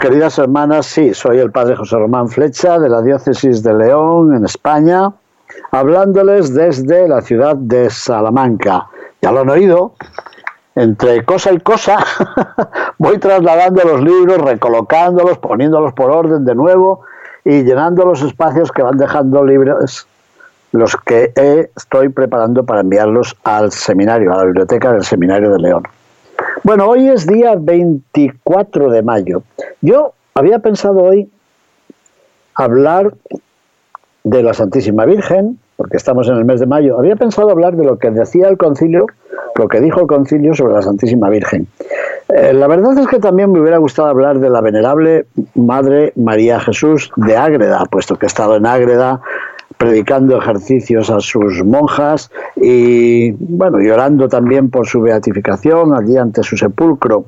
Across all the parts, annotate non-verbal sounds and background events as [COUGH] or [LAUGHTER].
Queridas hermanas, sí, soy el padre José Román Flecha de la diócesis de León, en España, hablándoles desde la ciudad de Salamanca. Ya lo han oído, entre cosa y cosa [LAUGHS] voy trasladando los libros, recolocándolos, poniéndolos por orden de nuevo y llenando los espacios que van dejando libres los que estoy preparando para enviarlos al seminario, a la biblioteca del Seminario de León. Bueno, hoy es día 24 de mayo. Yo había pensado hoy hablar de la Santísima Virgen, porque estamos en el mes de mayo. Había pensado hablar de lo que decía el concilio, lo que dijo el concilio sobre la Santísima Virgen. Eh, la verdad es que también me hubiera gustado hablar de la venerable Madre María Jesús de Ágreda, puesto que he estado en Ágreda predicando ejercicios a sus monjas y, bueno, llorando también por su beatificación allí ante su sepulcro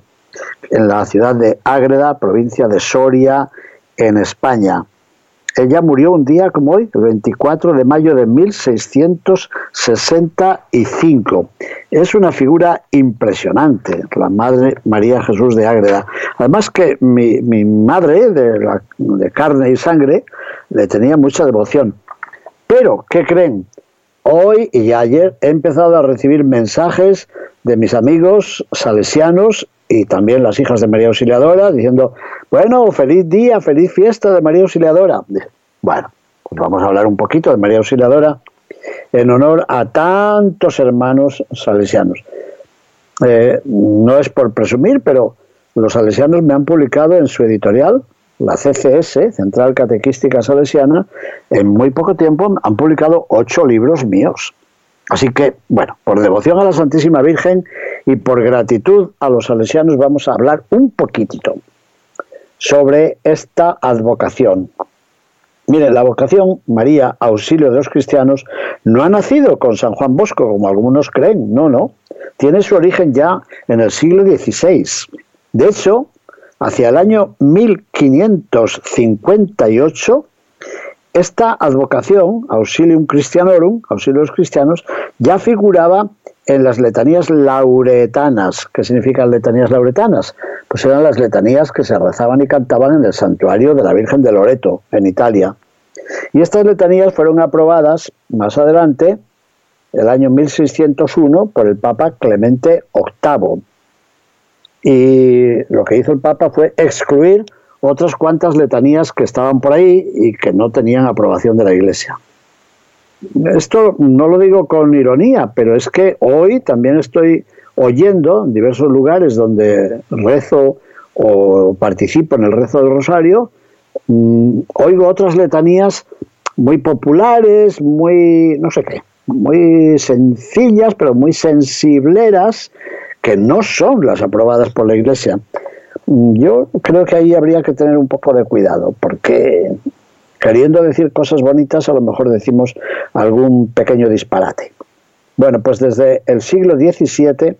en la ciudad de Ágreda, provincia de Soria, en España. Ella murió un día como hoy, el 24 de mayo de 1665. Es una figura impresionante, la Madre María Jesús de Ágreda. Además que mi, madre, de, de carne y sangre, le tenía mucha devoción. Pero, ¿qué creen? Hoy y ayer he empezado a recibir mensajes de mis amigos salesianos y también las hijas de María Auxiliadora diciendo, bueno, feliz día, feliz fiesta de María Auxiliadora. Bueno, pues vamos a hablar un poquito de María Auxiliadora en honor a tantos hermanos salesianos. Eh, no es por presumir, pero los salesianos me han publicado en su editorial, la CCS, Central Catequística Salesiana, en muy poco tiempo han publicado ocho libros míos. Así que, bueno, por devoción a la Santísima Virgen y por gratitud a los salesianos vamos a hablar un poquitito sobre esta advocación. Mire, la vocación María, auxilio de los cristianos, no ha nacido con San Juan Bosco, como algunos creen, no, no. Tiene su origen ya en el siglo XVI. De hecho, hacia el año 1558, esta advocación, Auxilium Christianorum, auxilio los cristianos, ya figuraba en las letanías lauretanas. ¿Qué significan letanías lauretanas? Pues eran las letanías que se rezaban y cantaban en el santuario de la Virgen de Loreto, en Italia. Y estas letanías fueron aprobadas más adelante, el año 1601, por el Papa Clemente VIII. Y lo que hizo el Papa fue excluir otras cuantas letanías que estaban por ahí y que no tenían aprobación de la Iglesia. Esto no lo digo con ironía, pero es que hoy también estoy oyendo en diversos lugares donde rezo o participo en el rezo del rosario, mm, oigo otras letanías muy populares, muy, no sé qué, muy sencillas, pero muy sensibleras, que no son las aprobadas por la Iglesia. Mm, yo creo que ahí habría que tener un poco de cuidado, porque queriendo decir cosas bonitas, a lo mejor decimos algún pequeño disparate. Bueno, pues desde el siglo XVII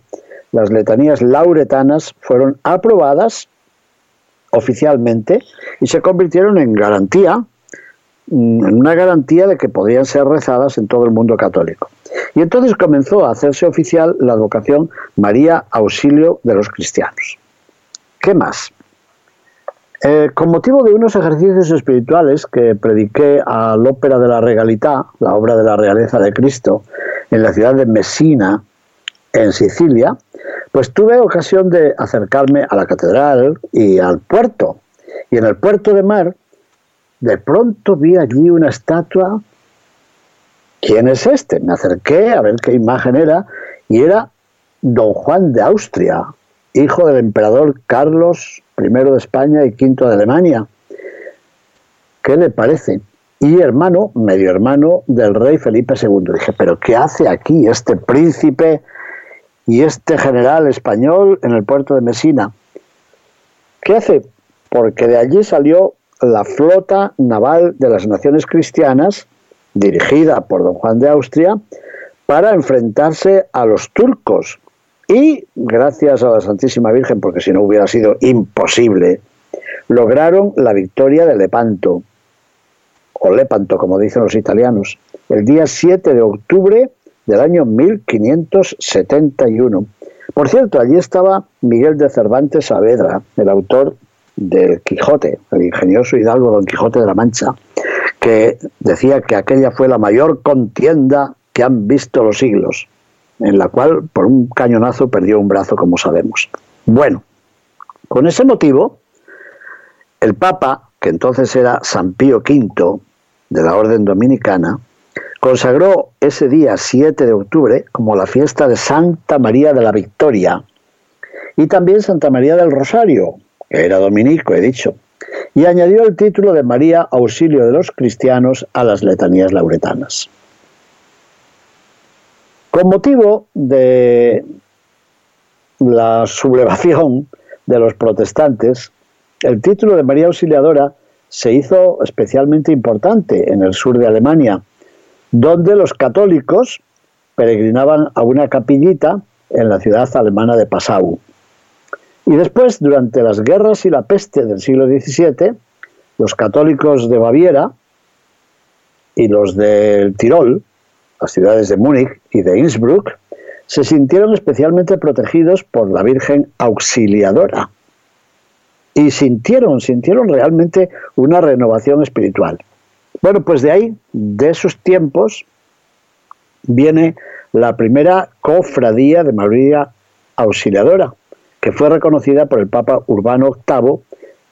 las letanías lauretanas fueron aprobadas oficialmente y se convirtieron en garantía, una garantía de que podían ser rezadas en todo el mundo católico. Y entonces comenzó a hacerse oficial la advocación María Auxilio de los Cristianos. ¿Qué más? Eh, con motivo de unos ejercicios espirituales que prediqué al Ópera de la Regalità, la obra de la realeza de Cristo, en la ciudad de Messina, en Sicilia, pues tuve ocasión de acercarme a la catedral y al puerto. Y en el puerto de mar, de pronto vi allí una estatua. ¿Quién es este? Me acerqué a ver qué imagen era y era don Juan de Austria, hijo del emperador Carlos primero de España y quinto de Alemania. ¿Qué le parece? Y hermano, medio hermano del rey Felipe II. Dije, pero ¿qué hace aquí este príncipe y este general español en el puerto de Mesina. ¿Qué hace? Porque de allí salió la flota naval de las naciones cristianas, dirigida por don Juan de Austria, para enfrentarse a los turcos. Y gracias a la Santísima Virgen, porque si no hubiera sido imposible, lograron la victoria de Lepanto, o Lepanto, como dicen los italianos, el día 7 de octubre del año 1571. Por cierto, allí estaba Miguel de Cervantes Saavedra, el autor del Quijote, el ingenioso hidalgo Don Quijote de la Mancha, que decía que aquella fue la mayor contienda que han visto los siglos, en la cual por un cañonazo perdió un brazo, como sabemos. Bueno, con ese motivo, el Papa, que entonces era San Pío V, de la Orden Dominicana, consagró ese día 7 de octubre como la fiesta de Santa María de la Victoria y también Santa María del Rosario, era dominico, he dicho, y añadió el título de María Auxilio de los Cristianos a las letanías lauretanas. Con motivo de la sublevación de los protestantes, el título de María Auxiliadora se hizo especialmente importante en el sur de Alemania, donde los católicos peregrinaban a una capillita en la ciudad alemana de Passau. Y después, durante las guerras y la peste del siglo XVII, los católicos de Baviera y los del Tirol, las ciudades de Múnich y de Innsbruck, se sintieron especialmente protegidos por la Virgen Auxiliadora. Y sintieron, sintieron realmente una renovación espiritual. Bueno, pues de ahí, de esos tiempos, viene la primera cofradía de María Auxiliadora, que fue reconocida por el Papa Urbano VIII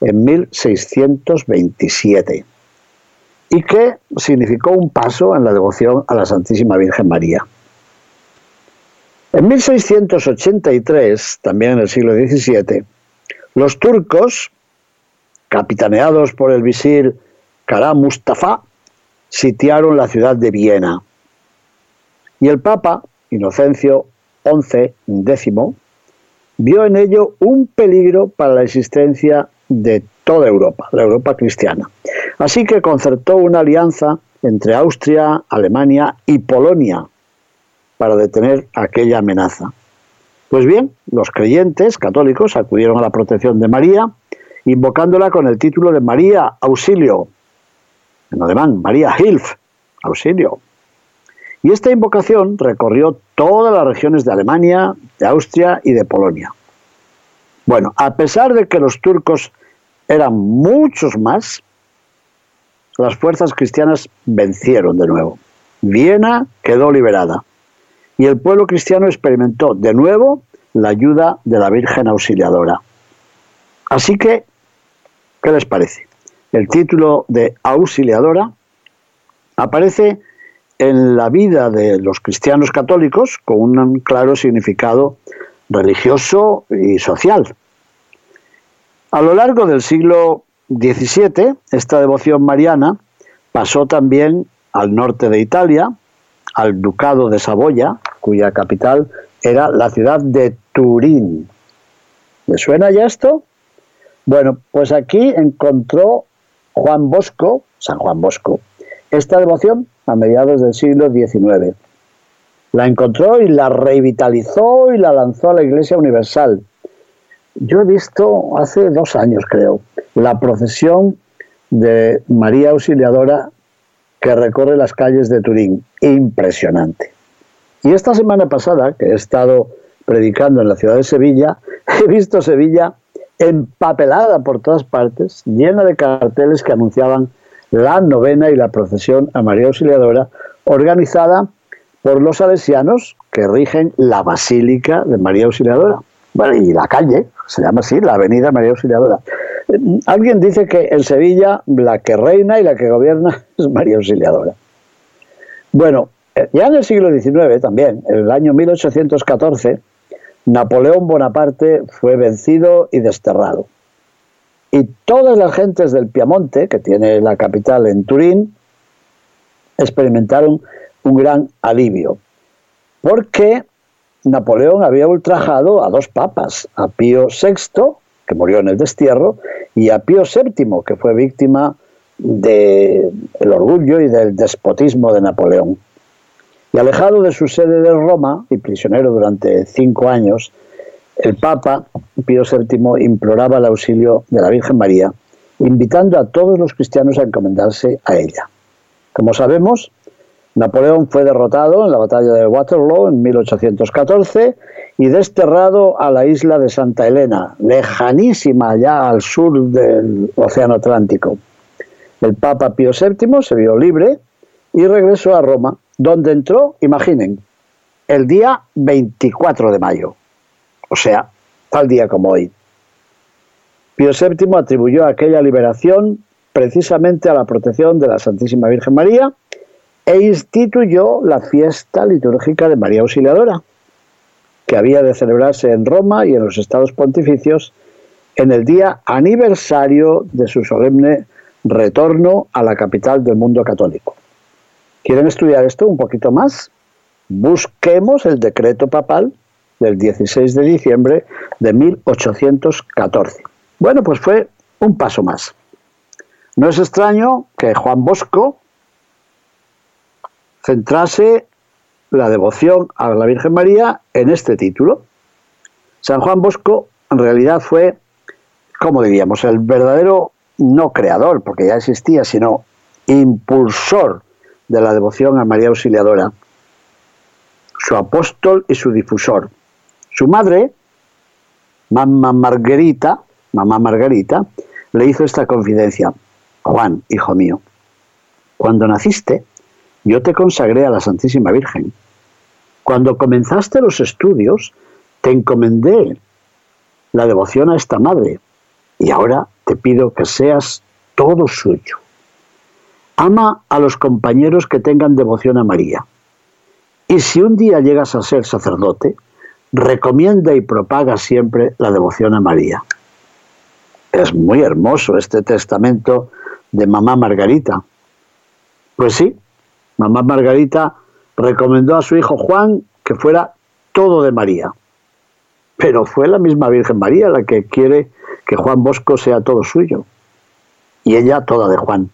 en 1627 y que significó un paso en la devoción a la Santísima Virgen María. En 1683, también en el siglo XVII, los turcos, capitaneados por el visir Kara Mustafa, sitiaron la ciudad de Viena. Y el Papa, Inocencio XI, vio en ello un peligro para la existencia de toda Europa, la Europa cristiana. Así que concertó una alianza entre Austria, Alemania y Polonia para detener aquella amenaza. Pues bien, los creyentes católicos acudieron a la protección de María, invocándola con el título de María Auxilio, en alemán, María Hilf, auxilio. Y esta invocación recorrió todas las regiones de Alemania, de Austria y de Polonia. Bueno, a pesar de que los turcos eran muchos más, las fuerzas cristianas vencieron de nuevo. Viena quedó liberada y el pueblo cristiano experimentó de nuevo la ayuda de la Virgen Auxiliadora. Así que, ¿qué les parece? El título de Auxiliadora aparece en la vida de los cristianos católicos con un claro significado religioso y social. A lo largo del siglo XVII, esta devoción mariana pasó también al norte de Italia, al Ducado de Saboya, cuya capital era la ciudad de Turín. ¿Le suena ya esto? Bueno, pues aquí encontró Juan Bosco, San Juan Bosco, esta devoción a mediados del siglo XIX. La encontró y la revitalizó y la lanzó a la Iglesia Universal. Yo he visto hace dos años, creo, la procesión de María Auxiliadora que recorre las calles de Turín. Impresionante. Y esta semana pasada, que he estado predicando en la ciudad de Sevilla, [LAUGHS] he visto Sevilla empapelada por todas partes, llena de carteles que anunciaban la novena y la procesión a María Auxiliadora, organizada por los salesianos que rigen la Basílica de María Auxiliadora. Bueno, y la calle, se llama así, la Avenida María Auxiliadora. Alguien dice que en Sevilla la que reina y la que gobierna [LAUGHS] es María Auxiliadora. Bueno, eh, ya en el siglo XIX también, en el año 1814, Napoleón Bonaparte fue vencido y desterrado. Y todas las gentes del Piamonte, que tiene la capital en Turín, experimentaron un gran alivio, porque Napoleón había ultrajado a dos papas, a Pío VI, que murió en el destierro, y a Pío VII, que fue víctima del orgullo y del despotismo de Napoleón. Y alejado de su sede de Roma y prisionero durante cinco años, el Papa Pío VII imploraba el auxilio de la Virgen María, invitando a todos los cristianos a encomendarse a ella. Como sabemos, Napoleón fue derrotado en la batalla de Waterloo en 1814 y desterrado a la isla de Santa Elena, lejanísima allá al sur del Océano Atlántico. El Papa Pío VII se vio libre y regresó a Roma, donde entró, imaginen, el día 24 de mayo, o sea, tal día como hoy. Pío VII atribuyó aquella liberación precisamente a la protección de la Santísima Virgen María e instituyó la fiesta litúrgica de María Auxiliadora, que había de celebrarse en Roma y en los estados pontificios en el día aniversario de su solemne retorno a la capital del mundo católico. ¿Quieren estudiar esto un poquito más? Busquemos el decreto papal del 16 de diciembre de 1814. Bueno, pues fue un paso más. No es extraño que Juan Bosco centrase la devoción a la Virgen María en este título. San Juan Bosco en realidad fue, como diríamos, el verdadero no creador, porque ya existía, sino impulsor de la devoción a María Auxiliadora, su apóstol y su difusor. Su madre, mamá Margarita, mamá Margarita, le hizo esta confidencia. Juan, hijo mío, cuando naciste, yo te consagré a la Santísima Virgen. Cuando comenzaste los estudios, te encomendé la devoción a esta madre y ahora te pido que seas todo suyo. Ama a los compañeros que tengan devoción a María. Y si un día llegas a ser sacerdote, recomienda y propaga siempre la devoción a María. Es muy hermoso este testamento de mamá Margarita. Pues sí, mamá Margarita recomendó a su hijo Juan que fuera todo de María. Pero fue la misma Virgen María la que quiere que Juan Bosco sea todo suyo. Y ella toda de Juan.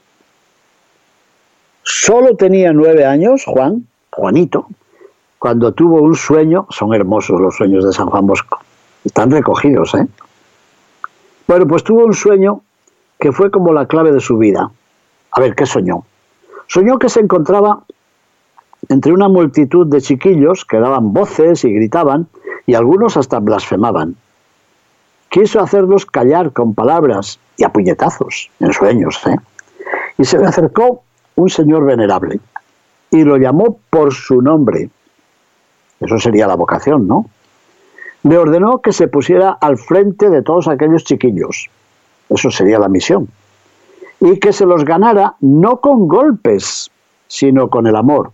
Solo tenía nueve años Juan, Juanito, cuando tuvo un sueño, son hermosos los sueños de San Juan Bosco, están recogidos, ¿eh? Bueno, pues tuvo un sueño que fue como la clave de su vida. A ver, ¿qué soñó? Soñó que se encontraba entre una multitud de chiquillos que daban voces y gritaban, y algunos hasta blasfemaban. Quiso hacerlos callar con palabras y a puñetazos, en sueños, ¿eh? Y se le acercó un señor venerable y lo llamó por su nombre. Eso sería la vocación, ¿no? Le ordenó que se pusiera al frente de todos aquellos chiquillos eso sería la misión. Y que se los ganara no con golpes, sino con el amor.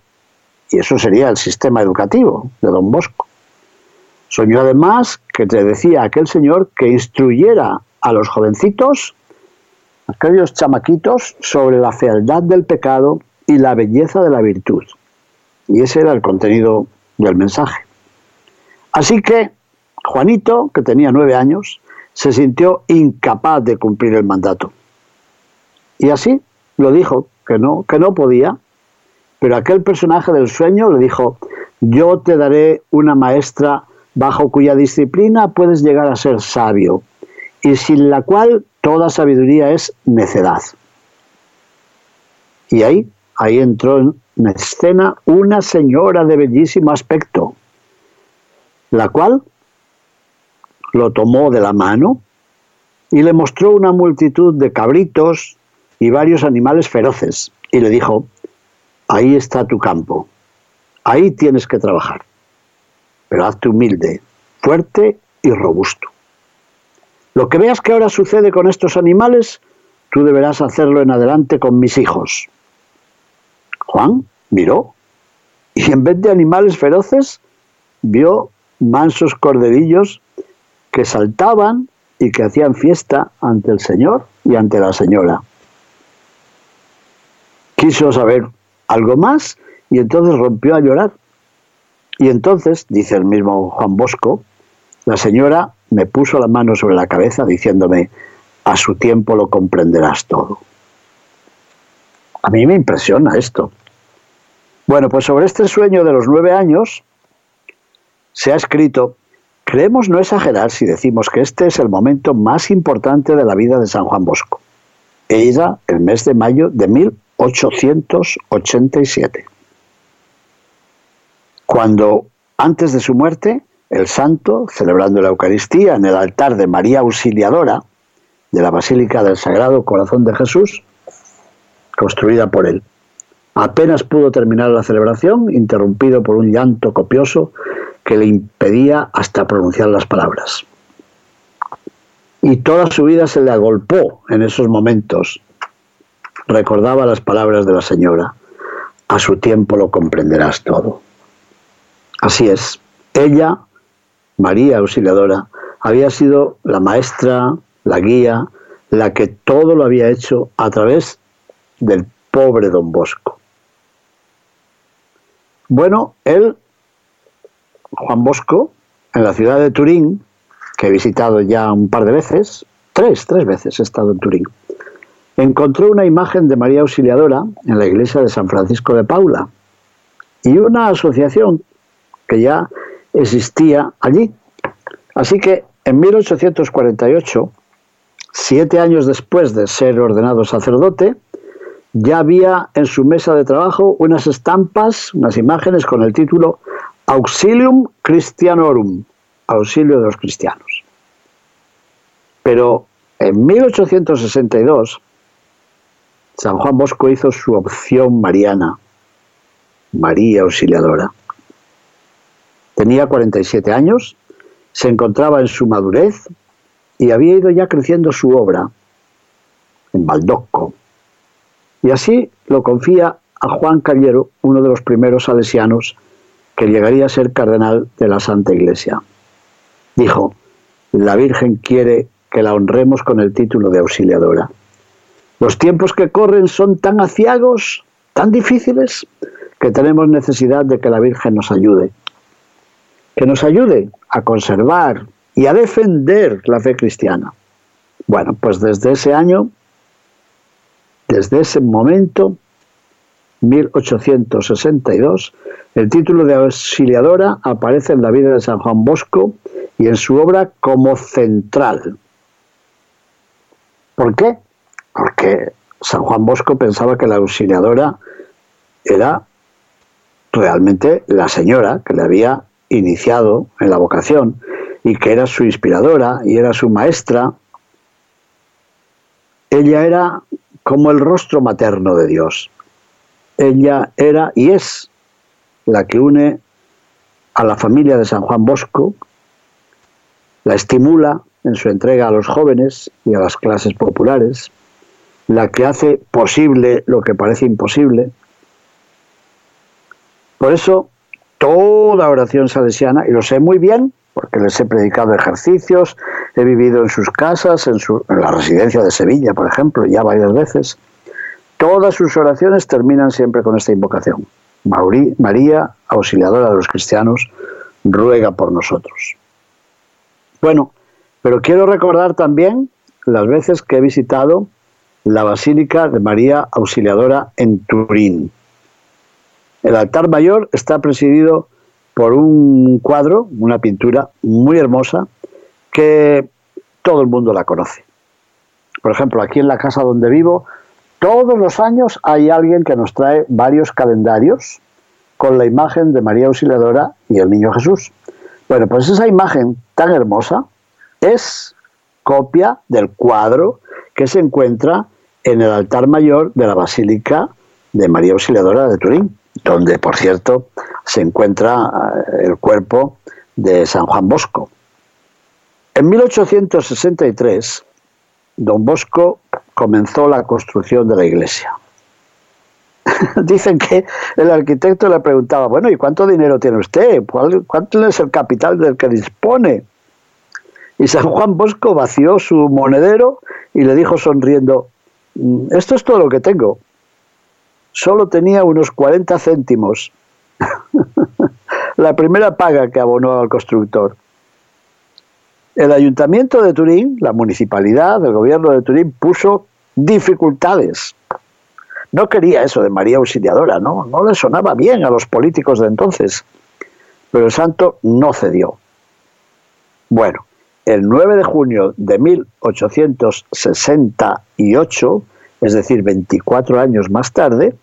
Y eso sería el sistema educativo de don Bosco. Soñó además que te decía aquel señor que instruyera a los jovencitos, aquellos chamaquitos, sobre la fealdad del pecado y la belleza de la virtud. Y ese era el contenido del mensaje. Así que Juanito, que tenía nueve años, se sintió incapaz de cumplir el mandato. Y así lo dijo, que no, que no podía, pero aquel personaje del sueño le dijo, yo te daré una maestra bajo cuya disciplina puedes llegar a ser sabio, y sin la cual toda sabiduría es necedad. Y ahí, ahí entró en escena una señora de bellísimo aspecto, la cual lo tomó de la mano y le mostró una multitud de cabritos y varios animales feroces y le dijo, ahí está tu campo, ahí tienes que trabajar, pero hazte humilde, fuerte y robusto. Lo que veas que ahora sucede con estos animales, tú deberás hacerlo en adelante con mis hijos. Juan miró y en vez de animales feroces, vio mansos corderillos que saltaban y que hacían fiesta ante el Señor y ante la señora. Quiso saber algo más y entonces rompió a llorar. Y entonces, dice el mismo Juan Bosco, la señora me puso la mano sobre la cabeza diciéndome, a su tiempo lo comprenderás todo. A mí me impresiona esto. Bueno, pues sobre este sueño de los nueve años se ha escrito, creemos no exagerar si decimos que este es el momento más importante de la vida de San Juan Bosco. Ella, el mes de mayo de 1887. Cuando, antes de su muerte, el santo, celebrando la Eucaristía en el altar de María Auxiliadora de la Basílica del Sagrado Corazón de Jesús, construida por él. Apenas pudo terminar la celebración, interrumpido por un llanto copioso que le impedía hasta pronunciar las palabras. Y toda su vida se le agolpó en esos momentos. Recordaba las palabras de la señora. A su tiempo lo comprenderás todo. Así es. Ella, María Auxiliadora, había sido la maestra, la guía, la que todo lo había hecho a través del pobre don Bosco. Bueno, él, Juan Bosco, en la ciudad de Turín, que he visitado ya un par de veces, tres, tres veces he estado en Turín, encontró una imagen de María Auxiliadora en la iglesia de San Francisco de Paula y una asociación que ya existía allí. Así que en 1848, siete años después de ser ordenado sacerdote, ya había en su mesa de trabajo unas estampas, unas imágenes con el título Auxilium Christianorum, auxilio de los cristianos. Pero en 1862, San Juan Bosco hizo su opción mariana, María Auxiliadora. Tenía 47 años, se encontraba en su madurez y había ido ya creciendo su obra en Baldocco, y así lo confía a Juan Callero, uno de los primeros salesianos que llegaría a ser cardenal de la Santa Iglesia. Dijo, la Virgen quiere que la honremos con el título de auxiliadora. Los tiempos que corren son tan aciagos, tan difíciles, que tenemos necesidad de que la Virgen nos ayude. Que nos ayude a conservar y a defender la fe cristiana. Bueno, pues desde ese año desde ese momento, 1862, el título de auxiliadora aparece en la vida de San Juan Bosco y en su obra como central. ¿Por qué? Porque San Juan Bosco pensaba que la auxiliadora era realmente la señora que le había iniciado en la vocación y que era su inspiradora y era su maestra. Ella era como el rostro materno de Dios. Ella era y es la que une a la familia de San Juan Bosco, la estimula en su entrega a los jóvenes y a las clases populares, la que hace posible lo que parece imposible. Por eso, toda oración salesiana, y lo sé muy bien, porque les he predicado ejercicios, he vivido en sus casas, en, la residencia de Sevilla, por ejemplo, ya varias veces. Todas sus oraciones terminan siempre con esta invocación. María, auxiliadora de los cristianos, ruega por nosotros. Bueno, pero quiero recordar también las veces que he visitado la Basílica de María Auxiliadora en Turín. El altar mayor está presidido por un cuadro, una pintura muy hermosa, que todo el mundo la conoce. Por ejemplo, aquí en la casa donde vivo, todos los años hay alguien que nos trae varios calendarios con la imagen de María Auxiliadora y el Niño Jesús. Bueno, pues esa imagen tan hermosa es copia del cuadro que se encuentra en el altar mayor de la Basílica de María Auxiliadora de Turín, donde, por cierto, se encuentra eh, el cuerpo de San Juan Bosco. En 1863, don Bosco comenzó la construcción de la iglesia. [LAUGHS] Dicen que el arquitecto le preguntaba, bueno, ¿y cuánto dinero tiene usted? ¿Cuánto es el capital del que dispone? Y San Juan Bosco vació su monedero y le dijo sonriendo, mm, esto es todo lo que tengo. Solo tenía unos 40 céntimos. [LAUGHS] la primera paga que abonó al constructor. El ayuntamiento de Turín, la municipalidad, el gobierno de Turín puso dificultades. No quería eso de María Auxiliadora, ¿no? No le sonaba bien a los políticos de entonces. Pero el santo no cedió. Bueno, el 9 de junio de 1868, es decir, 24 años más tarde,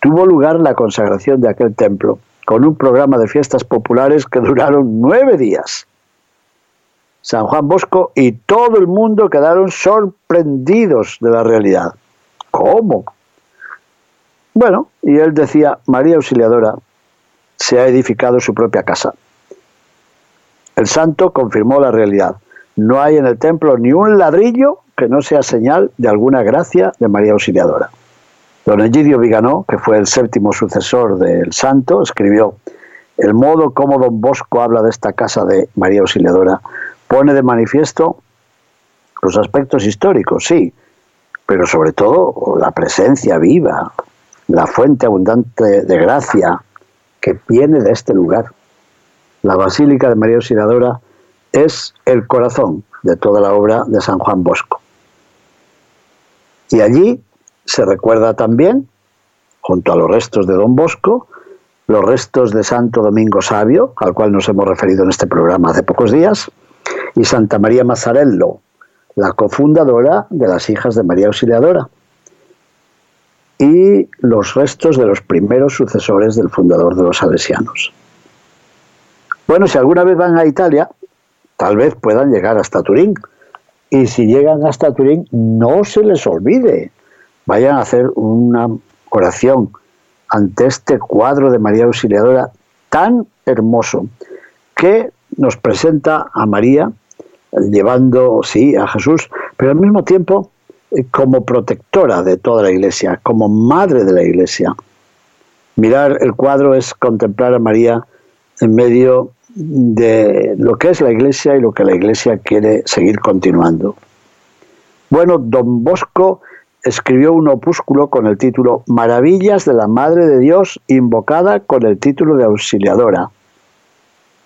tuvo lugar la consagración de aquel templo, con un programa de fiestas populares que duraron nueve días. San Juan Bosco y todo el mundo quedaron sorprendidos de la realidad. ¿Cómo? Bueno, y él decía, María Auxiliadora se ha edificado su propia casa. El santo confirmó la realidad. No hay en el templo ni un ladrillo que no sea señal de alguna gracia de María Auxiliadora. Don Egidio Viganó, que fue el séptimo sucesor del santo, escribió, el modo como don Bosco habla de esta casa de María Auxiliadora pone de manifiesto los aspectos históricos, sí, pero sobre todo la presencia viva, la fuente abundante de gracia que viene de este lugar. La Basílica de María Auxiliadora es el corazón de toda la obra de San Juan Bosco. Y allí se recuerda también, junto a los restos de Don Bosco, los restos de Santo Domingo Sabio, al cual nos hemos referido en este programa hace pocos días, y Santa María Mazzarello, la cofundadora de las hijas de María Auxiliadora, y los restos de los primeros sucesores del fundador de los salesianos. Bueno, si alguna vez van a Italia, tal vez puedan llegar hasta Turín. Y si llegan hasta Turín, no se les olvide. Vayan a hacer una oración ante este cuadro de María Auxiliadora tan hermoso que nos presenta a María llevando, sí, a Jesús, pero al mismo tiempo eh, como protectora de toda la iglesia, como madre de la iglesia. Mirar el cuadro es contemplar a María en medio de lo que es la Iglesia y lo que la Iglesia quiere seguir continuando. Bueno, don Bosco escribió un opúsculo con el título Maravillas de la Madre de Dios, invocada con el título de auxiliadora.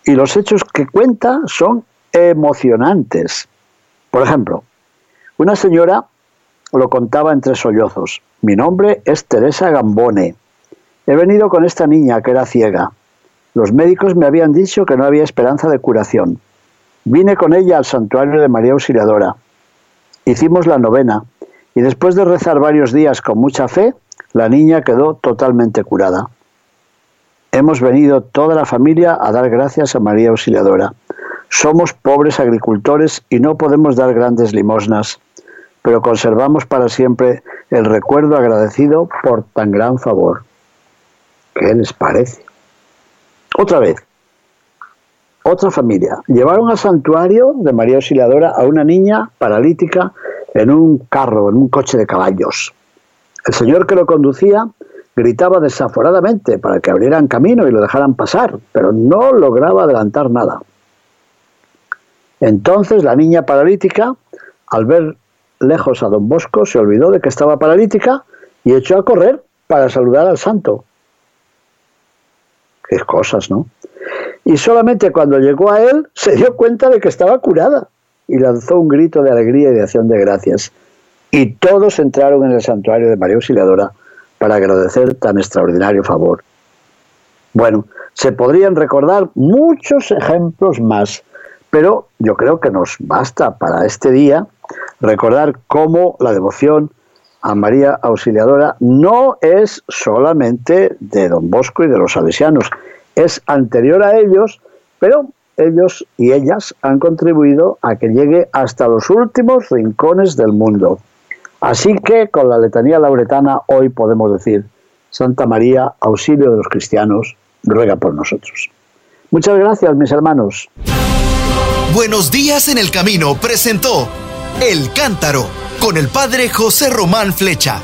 Y los hechos que cuenta son emocionantes. Por ejemplo, una señora lo contaba entre sollozos. Mi nombre es Teresa Gambone. He venido con esta niña que era ciega. Los médicos me habían dicho que no había esperanza de curación. Vine con ella al santuario de María Auxiliadora. Hicimos la novena y después de rezar varios días con mucha fe, la niña quedó totalmente curada. Hemos venido toda la familia a dar gracias a María Auxiliadora. Somos pobres agricultores y no podemos dar grandes limosnas, pero conservamos para siempre el recuerdo agradecido por tan gran favor. ¿Qué les parece? Otra vez, otra familia. Llevaron al santuario de María Auxiliadora a una niña paralítica en un carro, en un coche de caballos. El señor que lo conducía gritaba desaforadamente para que abrieran camino y lo dejaran pasar, pero no lograba adelantar nada. Entonces la niña paralítica, al ver lejos a don Bosco, se olvidó de que estaba paralítica y echó a correr para saludar al santo cosas, ¿no? Y solamente cuando llegó a él se dio cuenta de que estaba curada y lanzó un grito de alegría y de acción de gracias. Y todos entraron en el santuario de María Auxiliadora para agradecer tan extraordinario favor. Bueno, se podrían recordar muchos ejemplos más, pero yo creo que nos basta para este día recordar cómo la devoción a María Auxiliadora no es solamente de don Bosco y de los salesianos, es anterior a ellos, pero ellos y ellas han contribuido a que llegue hasta los últimos rincones del mundo. Así que con la letanía lauretana hoy podemos decir, Santa María, auxilio de los cristianos, ruega por nosotros. Muchas gracias, mis hermanos. Buenos días en el camino presentó El Cántaro con el padre José Román Flecha.